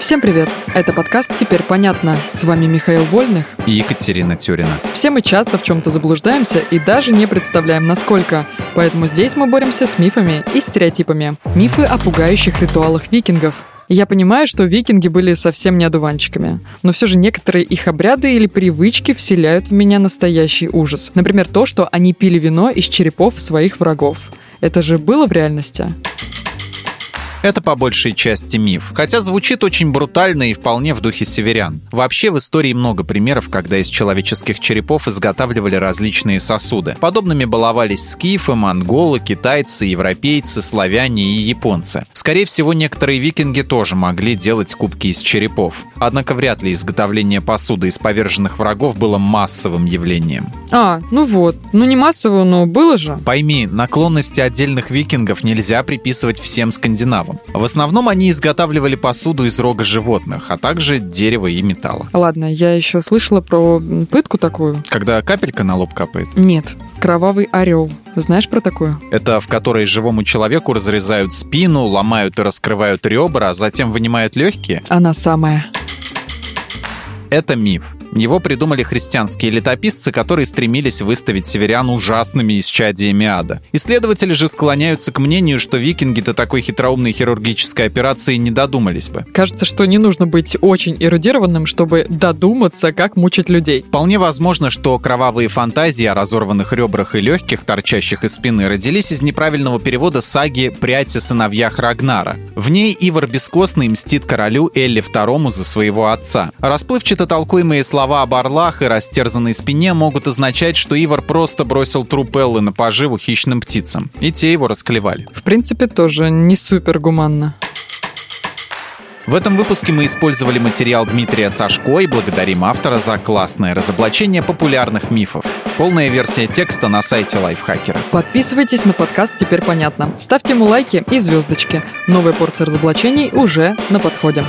Всем привет! Это подкаст «Теперь понятно». С вами Михаил Вольных и Екатерина Тюрина. Все мы часто в чем-то заблуждаемся и даже не представляем, насколько. Поэтому здесь мы боремся с мифами и стереотипами. Мифы о пугающих ритуалах викингов. Я понимаю, что викинги были совсем не одуванчиками, но все же некоторые их обряды или привычки вселяют в меня настоящий ужас. Например, то, что они пили вино из черепов своих врагов. Это же было в реальности? Это по большей части миф, хотя звучит очень брутально и вполне в духе северян. Вообще в истории много примеров, когда из человеческих черепов изготавливали различные сосуды. Подобными баловались скифы, монголы, китайцы, европейцы, славяне и японцы. Скорее всего, некоторые викинги тоже могли делать кубки из черепов. Однако вряд ли изготовление посуды из поверженных врагов было массовым явлением. А, ну вот. Ну не массово, но было же. Пойми, наклонности отдельных викингов нельзя приписывать всем скандинавам правом. В основном они изготавливали посуду из рога животных, а также дерева и металла. Ладно, я еще слышала про пытку такую. Когда капелька на лоб капает? Нет, кровавый орел. Знаешь про такую? Это в которой живому человеку разрезают спину, ломают и раскрывают ребра, а затем вынимают легкие? Она самая. Это миф. Его придумали христианские летописцы, которые стремились выставить северян ужасными исчадиями ада. Исследователи же склоняются к мнению, что викинги до такой хитроумной хирургической операции не додумались бы. Кажется, что не нужно быть очень эрудированным, чтобы додуматься, как мучить людей. Вполне возможно, что кровавые фантазии о разорванных ребрах и легких, торчащих из спины, родились из неправильного перевода саги «Прядь о сыновьях Рагнара». В ней Ивар Бескостный мстит королю Элли II за своего отца. Расплывчато толкуемые слова Слова об орлах и растерзанной спине могут означать, что Ивар просто бросил труп Эллы на поживу хищным птицам, и те его расклевали. В принципе, тоже не супер гуманно. В этом выпуске мы использовали материал Дмитрия Сашко и благодарим автора за классное разоблачение популярных мифов. Полная версия текста на сайте Лайфхакера. Подписывайтесь на подкаст «Теперь понятно». Ставьте ему лайки и звездочки. Новая порция разоблачений уже на подходе.